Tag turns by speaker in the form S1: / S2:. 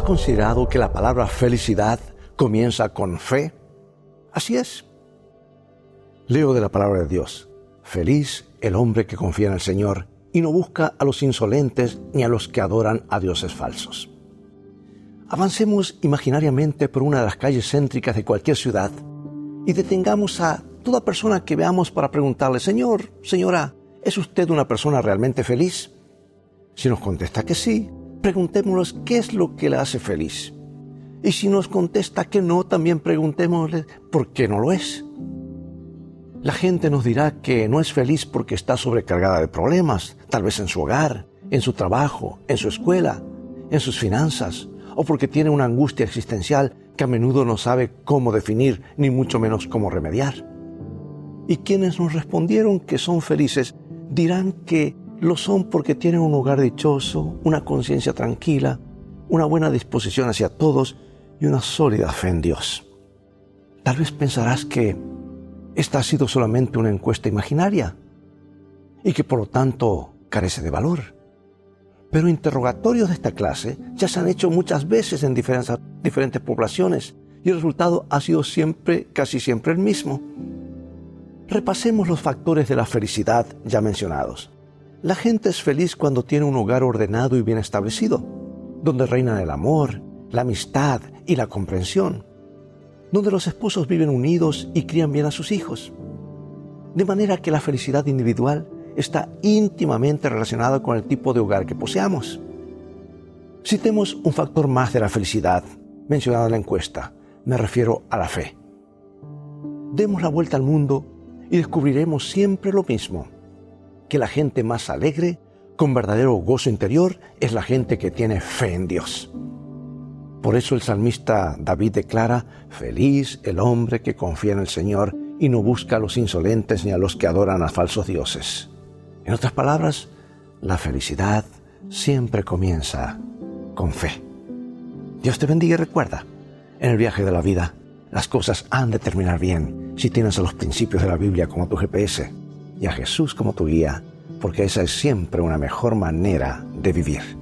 S1: ¿Has considerado que la palabra felicidad comienza con fe? Así es. Leo de la palabra de Dios. Feliz el hombre que confía en el Señor y no busca a los insolentes ni a los que adoran a dioses falsos. Avancemos imaginariamente por una de las calles céntricas de cualquier ciudad y detengamos a toda persona que veamos para preguntarle, Señor, señora, ¿es usted una persona realmente feliz? Si nos contesta que sí, preguntémonos qué es lo que le hace feliz. Y si nos contesta que no, también preguntémosle por qué no lo es. La gente nos dirá que no es feliz porque está sobrecargada de problemas, tal vez en su hogar, en su trabajo, en su escuela, en sus finanzas, o porque tiene una angustia existencial que a menudo no sabe cómo definir, ni mucho menos cómo remediar. Y quienes nos respondieron que son felices dirán que lo son porque tienen un hogar dichoso, una conciencia tranquila, una buena disposición hacia todos y una sólida fe en Dios. Tal vez pensarás que esta ha sido solamente una encuesta imaginaria y que por lo tanto carece de valor. Pero interrogatorios de esta clase ya se han hecho muchas veces en diferentes, diferentes poblaciones y el resultado ha sido siempre, casi siempre el mismo. Repasemos los factores de la felicidad ya mencionados. La gente es feliz cuando tiene un hogar ordenado y bien establecido, donde reinan el amor, la amistad y la comprensión, donde los esposos viven unidos y crían bien a sus hijos. De manera que la felicidad individual está íntimamente relacionada con el tipo de hogar que poseamos. Citemos un factor más de la felicidad mencionado en la encuesta. Me refiero a la fe. Demos la vuelta al mundo y descubriremos siempre lo mismo que la gente más alegre, con verdadero gozo interior, es la gente que tiene fe en Dios. Por eso el salmista David declara, feliz el hombre que confía en el Señor y no busca a los insolentes ni a los que adoran a falsos dioses. En otras palabras, la felicidad siempre comienza con fe. Dios te bendiga y recuerda, en el viaje de la vida, las cosas han de terminar bien si tienes a los principios de la Biblia como tu GPS y a Jesús como tu guía, porque esa es siempre una mejor manera de vivir.